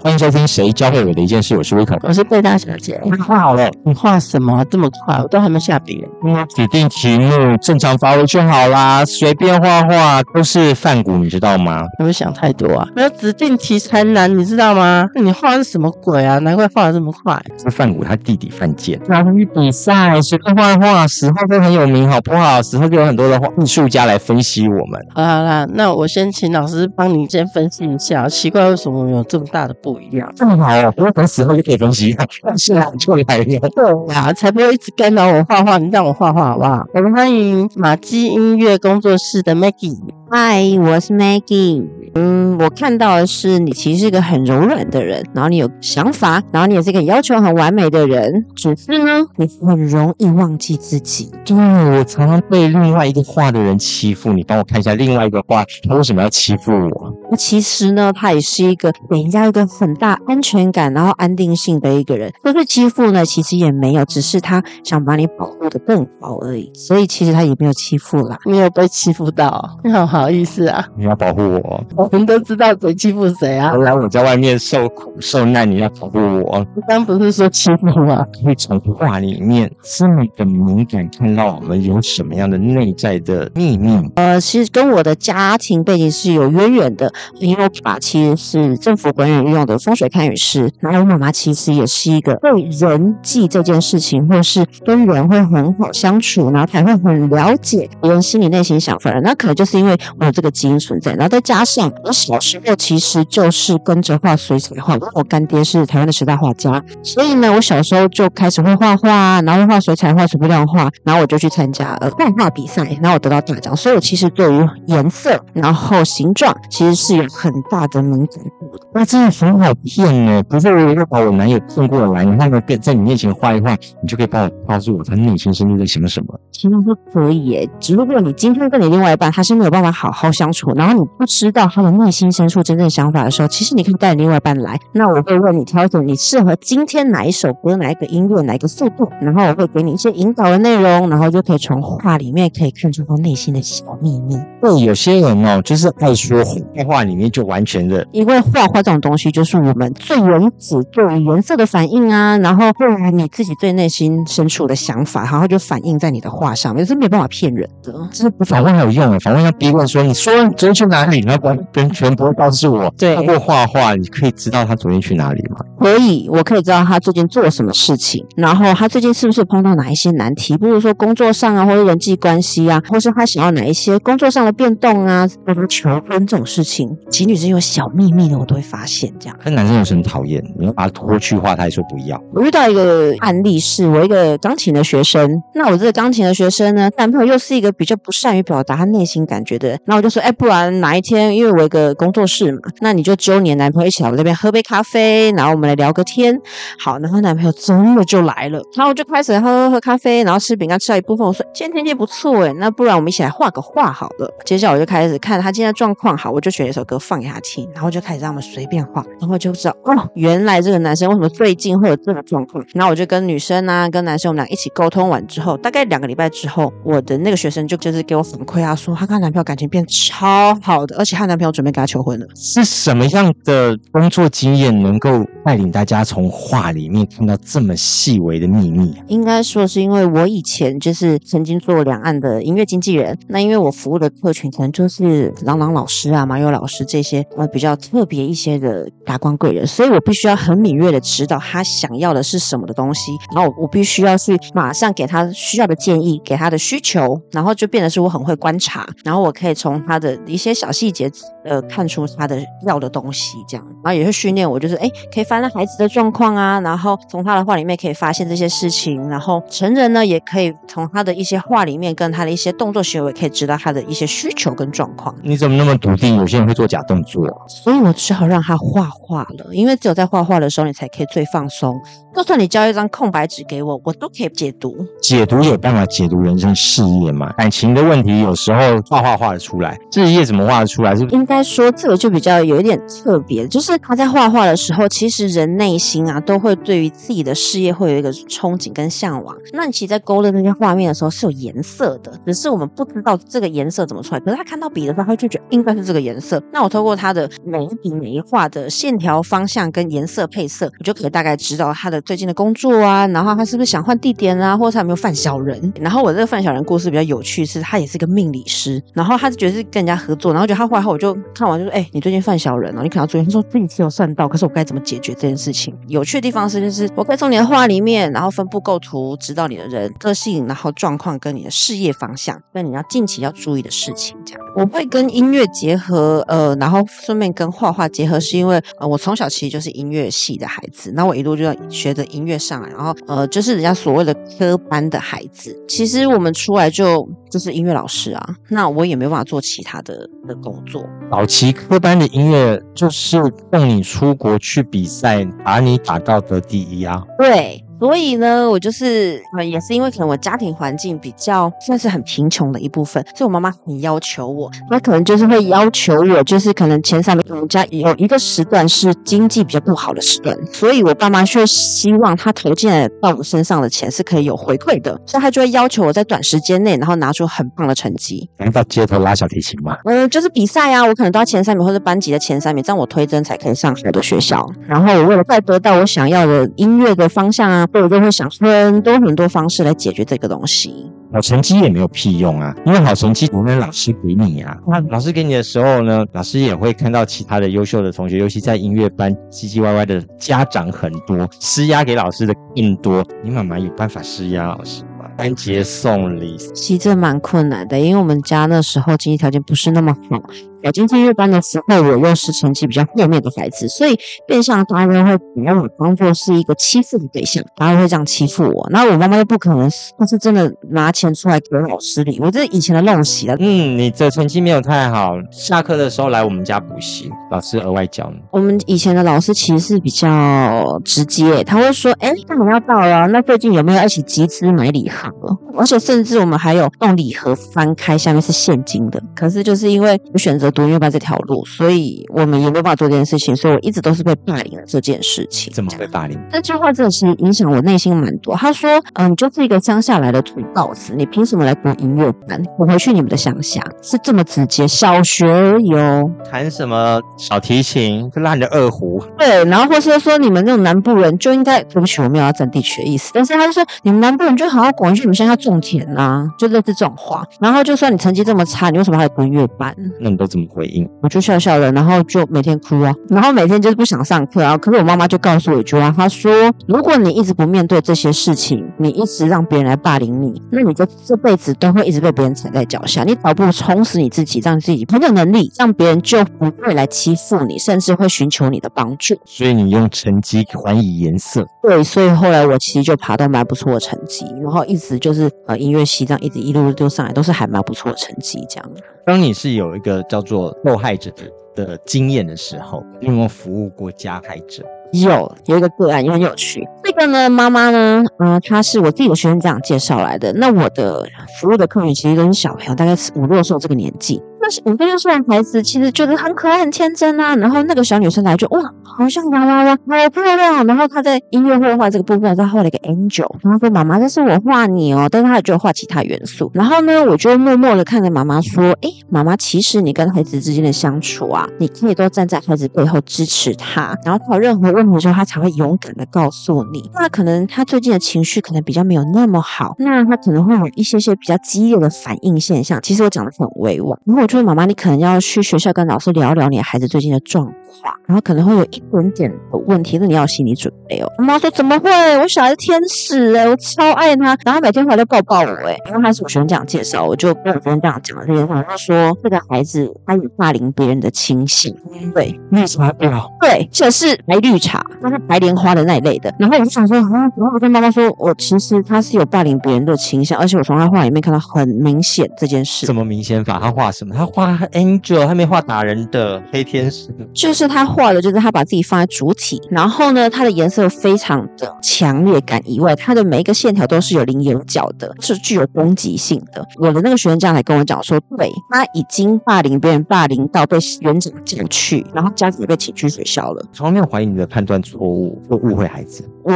欢迎收听《谁教会我的一件事》，我是威可。我是贝大小姐。你画好了？你画什么这么快？我都还没下笔。指定题目，正常发挥就好啦，随便画画都是范古，你知道吗？有没有想太多啊？没有指定题才难，你知道吗？你画的是什么鬼啊？难怪画的这么快。是范古他弟弟范建，拿去比赛，随便画画，死后都很有名，好不好？死后就有很多的艺术家来分析我们。好啦，那我先请老师帮你先分析一下，奇怪为什么有这么大的不一样？这么好哦，不用等死后就可以分析，是啊，就来了。对呀，才不会一直干扰我画画，你让我画画好不好？我们欢迎马基音乐工作室的 Maggie。嗨，我是 Maggie。嗯，我看到的是你其实是一个很柔软的人，然后你有想法，然后你也是一个要求很完美的人。只是呢，你很容易忘记自己。对，我常常被另外一个画的人欺负。你帮我看一下另外一个画，他为什么要欺负我？那其实呢，他也是一个给人家一个很大安全感，然后安定性的一个人。不是欺负呢，其实也没有，只是他想把你保护的更好而已。所以其实他也没有欺负啦，没有被欺负到。你 好好意思啊？你要保护我？我们都知道谁欺负谁啊？来我在外面受苦受难，你要保护我。你刚不是说欺负吗？从话里面这么的敏感，看到我们有什么样的内在的秘密？呃，其实跟我的家庭背景是有渊源的，因为我爸其实是政府管理用的风水看雨师，然后我妈妈其实也是一个对人际这件事情，或是跟人会很好相处，然后才会很了解别人心里内心想法的。那可能就是因为我有这个基因存在，然后再加上我小时候其实就是跟着画水彩画，因为我干爹是台湾的十大画家，所以呢，我小时候就开始会画画，然后画水彩画、水墨画，然后我就去参加呃漫画比赛，然后我得到大奖。所以我其实对于颜色，然后形状，其实是有很大的敏感度的。那真的很好骗呢，不是我要把我男友送过来，然后呢，在你面前画一画，你就可以帮我告诉我他内心深处在想什么？其实是可以耶，只不过你今天跟你另外一半他是没有办法好好相处，然后你不知道他的内心深处真正想法的时候，其实你可以带另外一半来，那我会为你挑选你适合今天哪一首歌、哪一个音乐、哪一个速度，然后我会给你一些引导的内容，然后就可以从画里面可以看出他内心的小秘密。对，有些人哦，就是爱说画画里面就完全的，因为画画这种东西就是我们最原始对于颜色的反应啊，然后对于你自己最内心深处的想法，然后就反映在你的画上面，是没办法骗人的。这是不反问还有用啊，反问要逼问说，你说你昨天去哪里？然后完全全部告诉我。对，通过画画，你可以知道他昨天去哪里吗？可以，我可以知道他最近做了什么事情，然后他最近是不是碰到哪一些难题，比如说工作上啊，或者人际关系啊，或是他想要哪一些工作上的变动啊，或者求婚这种事情，情侣之间有小秘密的，我都会发现这样。可是男生有时很讨厌，你要把他拖去话，他还说不要。我遇到一个案例，是我一个钢琴的学生，那我这个钢琴的学生呢，男朋友又是一个比较不善于表达他内心感觉的人，那我就说，哎，不然哪一天，因为我有个工作室嘛，那你就揪你的男朋友一起来我这边喝杯咖啡，然后我们来聊个天。好，然后男朋友真的就来了，然后我就开始喝喝咖啡，然后吃饼干吃到一部分，我说今天天气不错诶，那不然我们一起来画个画好了。接下来我就开始看他今天状况好，我就选一首歌放给他听，然后就开始让他们随便画，然后就知道哦，原来这个男生为什么最近会有这个状况。然后我就跟女生啊，跟男生我们俩一起沟通完之后，大概两个礼拜之后，我的那个学生就就是给我反馈啊，说她跟她男朋友感情变超好的，而且她男朋友准备跟她求婚了。是什么样的工作经验能够带领大家从画里面看到这么细微的秘密？应该说是因为我以前就是曾经做两岸的音乐经纪人，那因为我服务的客群可能就是郎朗老师啊、马友老师这些呃比较特别一些的达官贵人，所以我必须要很敏锐的知道他想要的是什么的东西，然后我必须要去马上给他需要的建议，给他的需求，然后就变得是我很会观察，然后我可以从他的一些小细节呃看出他的要的东西，这样，然后也会训练我，就是哎可以翻那孩子的状况啊，然后从他的话里面可以发现这些事情，然后成人呢也可以从他的一些话里面跟他的一些动作行为，可以知道他的一些需求跟状况。你怎么那么笃定？有些人会做假动作。所以我只好让他画画了，因为只有在画画的时候，你才可以最放松。就算你交一张空白纸给我，我都可以解读。解读有办法解读人生事业嘛？感情的问题有时候画画画得出来，事业怎么画得出来？是应该说这个就比较有一点特别，就是他在画画的时候，其实人内心啊都会对于自己的事业会有一个憧憬跟向往。那你其实，在勾勒那些画面的时候是有颜色的，只是我们不知道这个颜色怎么出来。可是他看到笔的时候，他就觉得应该是这个颜色。那我透过他的每一笔每一画的线条方向跟颜色配色，我就可以大概知道他的最近的工作啊，然后他是不是想换地点啊，或者他有没有犯小人。然后我这个犯小人故事比较有趣，是他也是一个命理师，然后他就觉得是跟人家合作，然后觉得他画后，我就看完就说：“哎，你最近犯小人了，你可能要注意。”他说自己是有算到，可是我该怎么解决这件事情？有趣的地方是，就是我可以从你的画里面，然后分布构图，知道你的人个性，然后状况跟你的事业方向，跟你要近期要注意的事情。这样我会跟音乐结合，呃，然后顺便跟画画结合，是因为呃，我从小其实就是音乐系的孩子，那我一路就要学着音乐上来，然后呃，就是人家所谓的科班的孩子，其实我们出来就就是音乐老师啊，那我也没办法做其他的的工作。早期科班的音乐就是供你出国去比赛，把你打到得第一啊。对。所以呢，我就是呃，也是因为可能我家庭环境比较算是很贫穷的一部分，所以我妈妈很要求我，那可能就是会要求我，就是可能前三名我们家有一个时段是经济比较不好的时段，所以我爸妈却希望他投进来到我身上的钱是可以有回馈的，所以他就会要求我在短时间内，然后拿出很棒的成绩。能到街头拉小提琴吗？嗯，就是比赛啊，我可能都要前三名或者班级的前三名，这样我推甄才可以上好的学校。然后我为了再得到我想要的音乐的方向啊。所以我就会想很多很多方式来解决这个东西。好成绩也没有屁用啊，因为好成绩不能老师给你啊。那老师给你的时候呢，老师也会看到其他的优秀的同学，尤其在音乐班唧唧歪歪的家长很多，施压给老师的更多。你妈妈有办法施压老师吗？单节送礼，其实这蛮困难的，因为我们家那时候经济条件不是那么好。我进音乐班的时候，我又是成绩比较后面的孩子，所以变相大家会把我当做是一个欺负的对象，大家会这样欺负我。然后我妈妈又不可能，她是真的拿钱出来给老师礼，我这是以前的陋习了。嗯，你这成绩没有太好，下课的时候来我们家补习，老师额外教你。我们以前的老师其实是比较直接，他会说：“哎，干嘛要到了，那最近有没有一起集资买礼盒？而且甚至我们还有用礼盒翻开，下面是现金的。可是就是因为我选择。读音乐班这条路，所以我们也没有办法做这件事情，所以我一直都是被霸凌的这件事情。怎么被霸凌？这句话真的是影响我内心蛮多。他说：“嗯，你就是一个乡下来的土告子，你凭什么来读音乐班？我回去你们的乡下。”是这么直接，小学有弹什么小提琴，就拉你的二胡。对，然后或是说你们那种南部人就应该，对不起，我没有要占地区的意思，但是他就说你们南部人就好好滚回去你们乡下种田啊，就类似这种话。然后就算你成绩这么差，你为什么还读音乐班？那你都怎么回应？我就笑笑的，然后就每天哭啊，然后每天就是不想上课啊。可是我妈妈就告诉我一句话，她说：如果你一直不面对这些事情，你一直让别人来霸凌你，那你就这辈子都会一直被别人踩在脚下。你倒不如充实你自己，让自己很有能力，让别人就不会来欺负你，甚至会寻求你的帮助。所以你用成绩还以颜色。对，所以后来我其实就爬到蛮不错的成绩，然后一直就是呃音乐系这样一直一路就上来，都是还蛮不错的成绩这样。当你是有一个叫做受害者的经验的时候，你有没有服务过加害者？有，有一个个案也很有趣。这个呢，妈妈呢，嗯，她是我自己的学生这样介绍来的。那我的服务的客人其实跟小朋友，大概是五六岁这个年纪。那是五岁六岁的孩子，其实觉得很可爱、很天真啊。然后那个小女生来就哇，好像洋娃娃，好漂亮。然后她在音乐绘画这个部分，她画了一个 angel。然后说：“妈妈，这是我画你哦。”但是她也就画其他元素。然后呢，我就默默的看着妈妈说：“哎，妈妈，其实你跟孩子之间的相处啊，你可以都站在孩子背后支持他。然后他有任何问题的时候，他才会勇敢的告诉你。那可能他最近的情绪可能比较没有那么好，那他可能会有一些些比较激烈的反应现象。其实我讲的很委婉。然后我就。”妈妈，你可能要去学校跟老师聊聊你孩子最近的状况，然后可能会有一点点的问题，那你要有心理准备哦。妈妈说怎么会？我小孩是天使哎、我超爱他，然后每天回来都抱抱我哎、因为他是我学生这样介绍，我就跟我学生这样讲了这件事，他说这个孩子他有霸凌别人的倾向，对，绿茶婊，对，这是白绿茶，那是白莲花的那一类的。然后我就想说，啊，然后我跟妈妈说，我其实他是有霸凌别人的倾向，而且我从他话里面看到很明显这件事怎。么明显法？他画什么？他画 angel，他没画打人的黑天使。就是他画的，就是他把自己放在主体，然后呢，它的颜色非常的强烈感以外，它的每一个线条都是有棱有角的，是具有攻击性的。我的那个学生这样来跟我讲说，对他已经霸凌别人，霸凌到被园长叫去，然后家长也被请去学校了。从来没有怀疑你的判断错误或误会孩子。我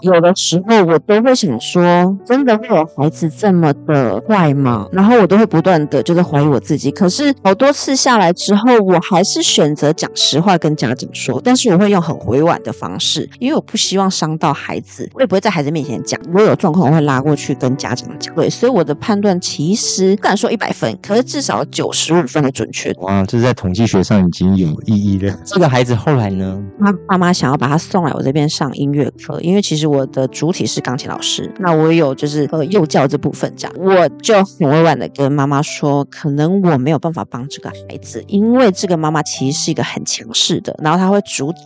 有的时候我都会想说，真的会有孩子这么的坏吗？然后我都会不断的就是怀疑我自己。可是好多次下来之后，我还是选择讲实话跟家长说，但是我会用很委婉的方式，因为我不希望伤到孩子，我也不会在孩子面前讲。如果有状况，我会拉过去跟家长讲。对，所以我的判断其实不敢说一百分，可是至少九十五分的准确。哇，这在统计学上已经有意义了。这个孩子后来呢？他爸妈想要把他送来我这边上音乐课，因为其实我的主体是钢琴老师，那我也有就是呃幼教这部分这样，我就很委婉的跟妈妈说，可能我没有有办法帮这个孩子，因为这个妈妈其实是一个很强势的，然后她会阻止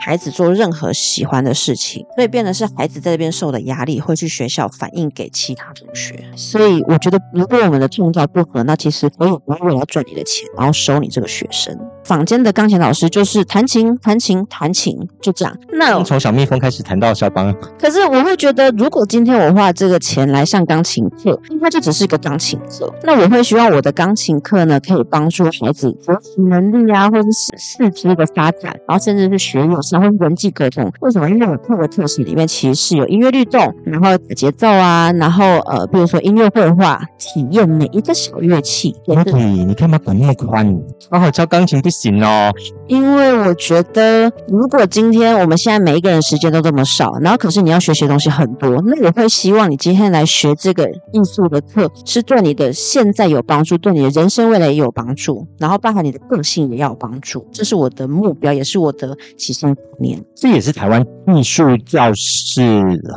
孩子做任何喜欢的事情，所以变得是孩子在这边受的压力会去学校反映给其他同学，所以我觉得如果我们的创造不合，那其实我也不会为了要赚你的钱，然后收你这个学生。坊间的钢琴老师就是弹琴、弹琴、弹琴，就这样。那从小蜜蜂开始弹到肖邦，可是我会觉得，如果今天我花这个钱来上钢琴课，那它就只是一个钢琴课。那我会希望我的钢琴课呢，可以帮助孩子学习能力啊，或者是四肢的发展，然后甚至是学友善或是人际沟通。为什么？因为我课的特性里面其实是有音乐律动，然后打节奏啊，然后呃，比如说音乐绘画，体验每一个小乐器，对，你干嘛管那么宽？好好教钢琴不行哦。因为我觉得，如果今天我们现在每一个人时间都这么少，然后可是你要学习的东西很多，那我会希望你今天来学这个艺术的课，是对你的现在有帮助，对你的人生未来也有帮助，然后包含你的个性也要有帮助，这是我的目标，也是我的起心。这也是台湾艺术教室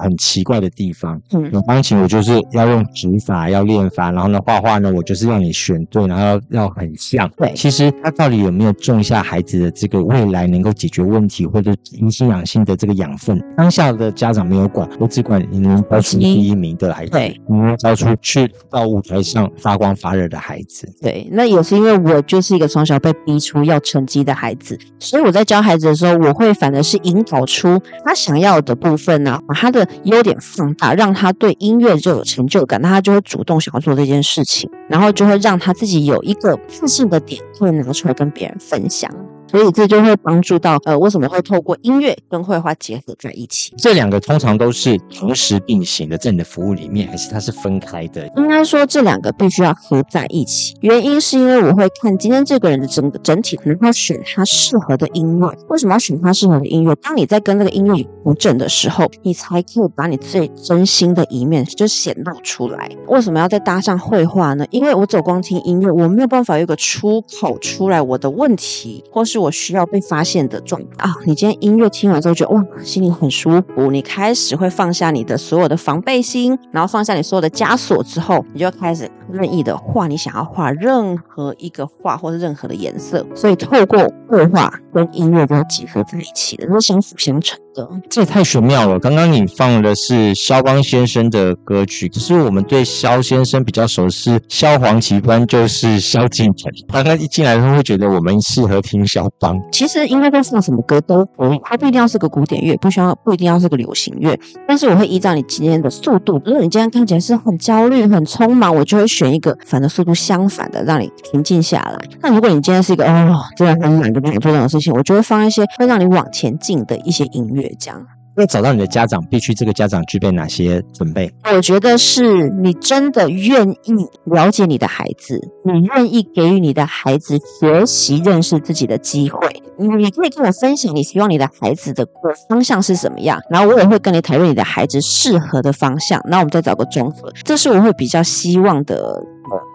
很奇怪的地方。嗯有钢琴，我就是要用指法，要练法，然后呢，画画呢，我就是让你选对，然后要要很像。对其实它到底有没有种下孩子的这个未来能够解决问题或者因心养性的这个养分？当下的家长没有管，我只管你能教出第一名的孩子，对，你能教出去到舞台上发光发热的孩子。对，那也是因为我就是一个从小被逼出要成绩的孩子，所以我在教孩子的时候，我会反而是引导出他想要的部分呢、把他的优点放大，让他对音乐就有成就感，那他就会主动想要做这件事情，然后就会让他自己有一个自信的点，会拿出来跟别人分享。所以这就会帮助到呃，为什么会透过音乐跟绘画结合在一起？这两个通常都是同时并行的，在你的服务里面，还是它是分开的？应该说这两个必须要合在一起，原因是因为我会看今天这个人的整个整体，然后选他适合的音乐。为什么要选他适合的音乐？当你在跟这个音乐不正的时候，你才可以把你最真心的一面就显露出来。为什么要再搭上绘画呢？因为我走光听音乐，我没有办法有一个出口出来我的问题，或是我需要被发现的状态啊。你今天音乐听完之后觉得哇，心里很舒服，你开始会放下你的所有的防备心，然后放下你所有的枷锁之后，你就开始任意的画你想要画任何一个画或者任何的颜色。所以透过绘画跟音乐都要结合在一起的，是相辅相成的。这也太玄妙了！刚刚你放的是肖邦先生的歌曲，可是我们对肖先生比较熟是萧煌奇，不然就是萧敬腾。刚刚一进来的时候会觉得我们适合听肖邦，其实应该在放什么歌都可以，它不一定要是个古典乐，不需要不一定要是个流行乐，但是我会依照你今天的速度，如果你今天看起来是很焦虑、很匆忙，我就会选一个反正速度相反的，让你平静下来。那如果你今天是一个哦，真的很懒，就不想做任何事情，我就会放一些会让你往前进的一些音乐，这样。要找到你的家长，必须这个家长具备哪些准备？我觉得是你真的愿意了解你的孩子，你愿意给予你的孩子学习认识自己的机会。你也可以跟我分享你希望你的孩子的方向是什么样，然后我也会跟你讨论你的孩子适合的方向，那我们再找个综合。这是我会比较希望的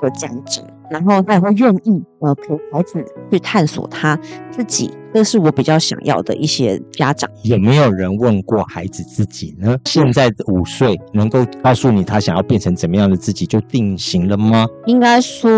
的家长，然后他也会愿意呃陪孩子去探索他自己，这是我比较想要的一些家长。有没有人问过孩子自己呢？现在五岁能够告诉你他想要变成怎么样的自己就定型了吗？应该说，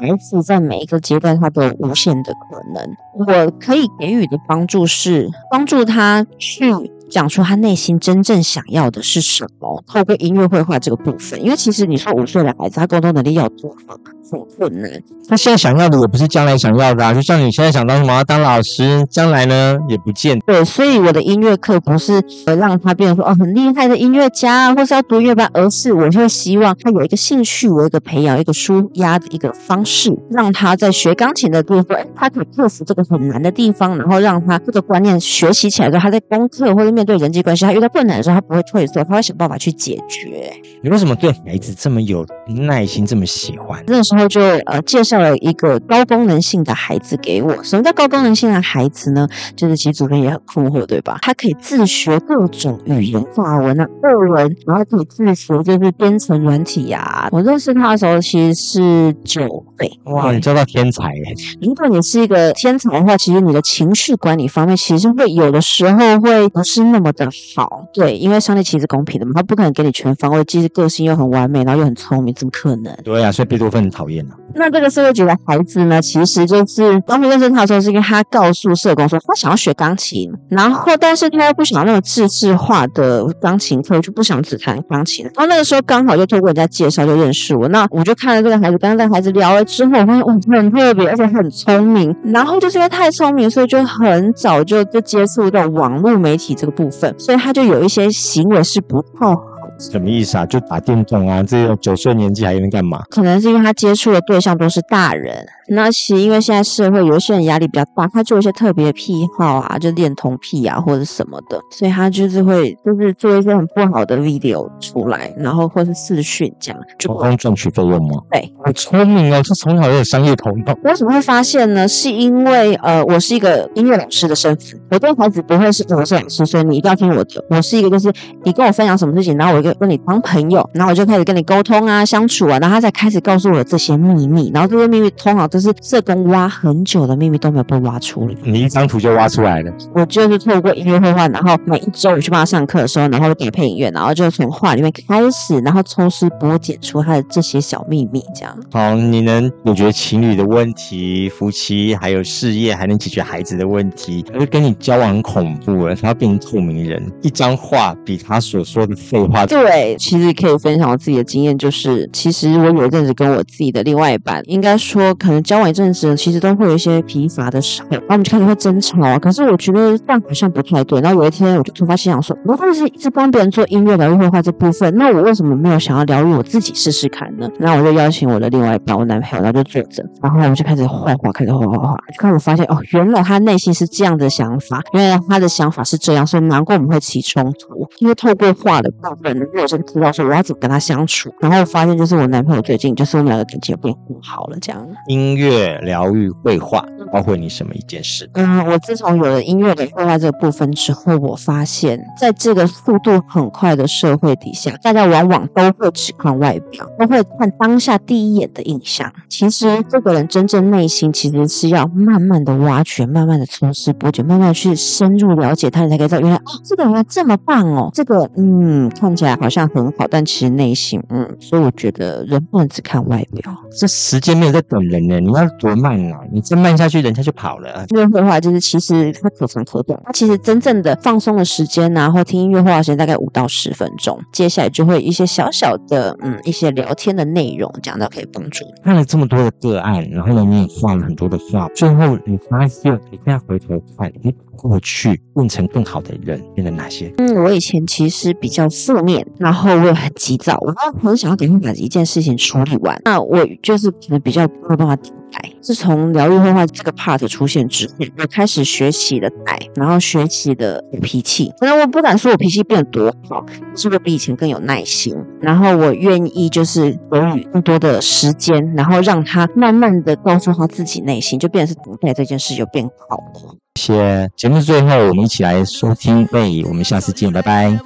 孩子在每一个阶段他都有无限的可能。我可以给予的帮助是帮助他去。讲出他内心真正想要的是什么，透过音乐绘画这个部分，因为其实你说五岁的孩子，他沟通能力要多好，很困难。他现在想要的也不是将来想要的啊，就像你现在想当什么当老师，将来呢也不见。对，所以我的音乐课不是让他变成说哦很厉害的音乐家，或是要读音乐班，而是我就会希望他有一个兴趣，我一个培养一个舒压的一个方式，让他在学钢琴的部分，他可以克服这个很难的地方，然后让他这个观念学习起来之后，他在功课或者。面对人际关系，他遇到困难的时候，他不会退缩，他会想办法去解决。你为什么对孩子这么有耐心，这么喜欢？那时候就呃介绍了一个高功能性的孩子给我。什么叫高功能性的孩子呢？就是其实主编也很困惑，对吧？他可以自学各种语言，法文啊、日文，然后可以自学就是编程软体呀。我认识他的时候其实是九岁。哇，你叫到天才耶！如果你是一个天才的话，其实你的情绪管理方面其实会有的时候会不是。那么的好，对，因为上帝其实是公平的嘛，他不可能给你全方位，既是个性又很完美，然后又很聪明，怎么可能？对啊，所以贝多芬很讨厌啊。那这个社会局的孩子呢，其实就是刚认识他的时候，是因为他告诉社工说他想要学钢琴，然后但是他又不想要那种自制化的钢琴课，就不想只弹钢琴。然后那个时候刚好就透过人家介绍就认识我，那我就看了这个孩子，跟这个孩子聊了之后，我发现哇，很特别，而且很聪明。然后就是因为太聪明，所以就很早就就接触到网络媒体这个部分，所以他就有一些行为是不太。什么意思啊？就打电动啊？这九岁年纪还能干嘛？可能是因为他接触的对象都是大人。那其实因为现在社会有一些人压力比较大，他做一些特别癖好啊，就恋童癖啊或者什么的，所以他就是会就是做一些很不好的 video 出来，然后或是视讯这样，就光赚取费用吗？对，好聪明哦，他从小就有商业头脑。为什么会发现呢？是因为呃，我是一个音乐老师的身份，我对孩子不会是我是老师，所以你一定要听我的。我是一个就是你跟我分享什么事情，然后我就跟你当朋友，然后我就开始跟你沟通啊、相处啊，然后他才开始告诉我这些秘密，然后这些秘密通常都是社工挖很久的秘密都没有被挖出来。你一张图就挖出来了？我就是透过音乐绘画，然后每一周我去帮他上课的时候，然后给配音乐，然后就从画里面开始，然后抽丝剥茧出他的这些小秘密，这样。好，你能解决情侣的问题、夫妻还有事业，还能解决孩子的问题，而跟你交往很恐怖了，他要变成透明人，一张画比他所说的废话。对，其实可以分享我自己的经验，就是其实我有一阵子跟我自己的另外一半，应该说可能交往一阵子，其实都会有一些疲乏的时候，然后我们就开始会争吵啊。可是我觉得这样好像不太对。然后有一天我就突发奇想说，如果是一直帮别人做音乐疗愈绘画这部分，那我为什么没有想要疗愈我自己试试看呢？然后我就邀请我的另外一半，我男朋友，然后就坐着，然后我们就开始画画，开始画画画，就开始发现哦，原来他内心是这样的想法，原来他的想法是这样，所以难怪我们会起冲突，因为透过画的部分，我先知道说我要怎么跟他相处。然后发现就是我男朋友最近就是我们两个感情变好了，这样。音乐疗愈绘画，包括你什么一件事？嗯，我自从有了音乐的绘画这个部分之后，我发现在这个速度很快的社会底下，大家往往都会只看外表，都会看当下第一眼的印象。其实这个人真正内心其实是要慢慢的挖掘，慢慢的抽丝剥茧，慢慢去深入了解他，你才可以知道原来哦，这个人这么棒哦，这个嗯看起来好像很好，但其实内心嗯，所以我觉得人不能只看外表。这时间没有在等人呢，你要多慢啊！你再慢下去，人家就跑了。音乐绘画就是其实它可长可短，它其实真正的放松的时间啊，或听音乐绘画时间大概五到十分钟，接下来就会一些小小的嗯一些聊天的内容，这样都可以帮助。看了这么多的个案，然后呢你也画了很多的画，最后你发现你现在回头看，你过去变成更好的人，变成哪些？嗯，我以前其实比较负面，然后我也很急躁，我很想要赶快把一件事情处理完。那我就是可能比较没有办法等待。自从疗愈绘画这个 part 出现之后，我开始学习了爱，然后学习的脾气。可能我不敢说我脾气变得多好，是不是比以前更有耐心？然后我愿意就是给予更多的时间，然后让他慢慢的告诉他自己内心，就变成是等待这件事就变好了。谢谢。节目最后，我们一起来收听《泪》，我们下次见，拜拜。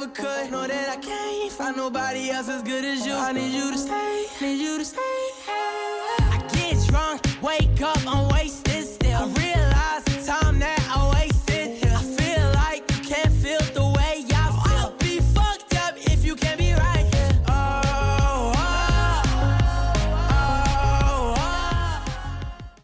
ever could. Know that I can't find nobody else as good as you. I need you to stay, need you to stay.